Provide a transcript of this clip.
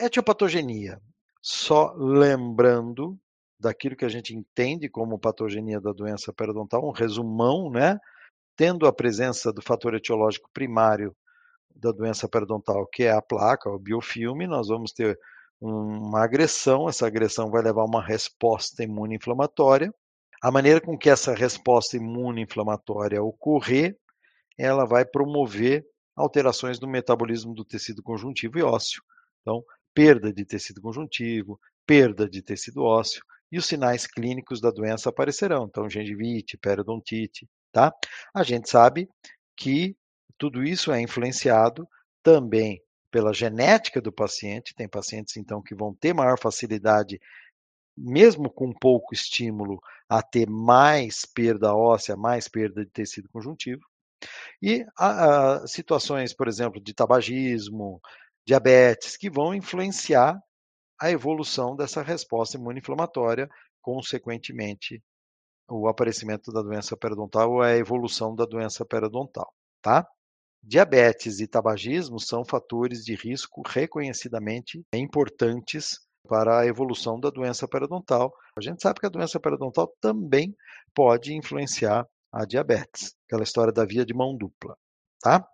Etiopatogenia. Só lembrando daquilo que a gente entende como patogenia da doença periodontal, um resumão, né? Tendo a presença do fator etiológico primário da doença periodontal, que é a placa, o biofilme, nós vamos ter uma agressão, essa agressão vai levar a uma resposta imune-inflamatória. A maneira com que essa resposta imune-inflamatória ocorrer, ela vai promover alterações no metabolismo do tecido conjuntivo e ósseo. Então, perda de tecido conjuntivo, perda de tecido ósseo, e os sinais clínicos da doença aparecerão. Então, gengivite, periodontite, tá? A gente sabe que tudo isso é influenciado também pela genética do paciente. Tem pacientes, então, que vão ter maior facilidade, mesmo com pouco estímulo, a ter mais perda óssea, mais perda de tecido conjuntivo. E a, a, situações, por exemplo, de tabagismo, diabetes, que vão influenciar a evolução dessa resposta imunoinflamatória, consequentemente, o aparecimento da doença periodontal ou a evolução da doença periodontal, tá? Diabetes e tabagismo são fatores de risco reconhecidamente importantes para a evolução da doença periodontal. A gente sabe que a doença periodontal também pode influenciar a diabetes, aquela história da via de mão dupla, tá?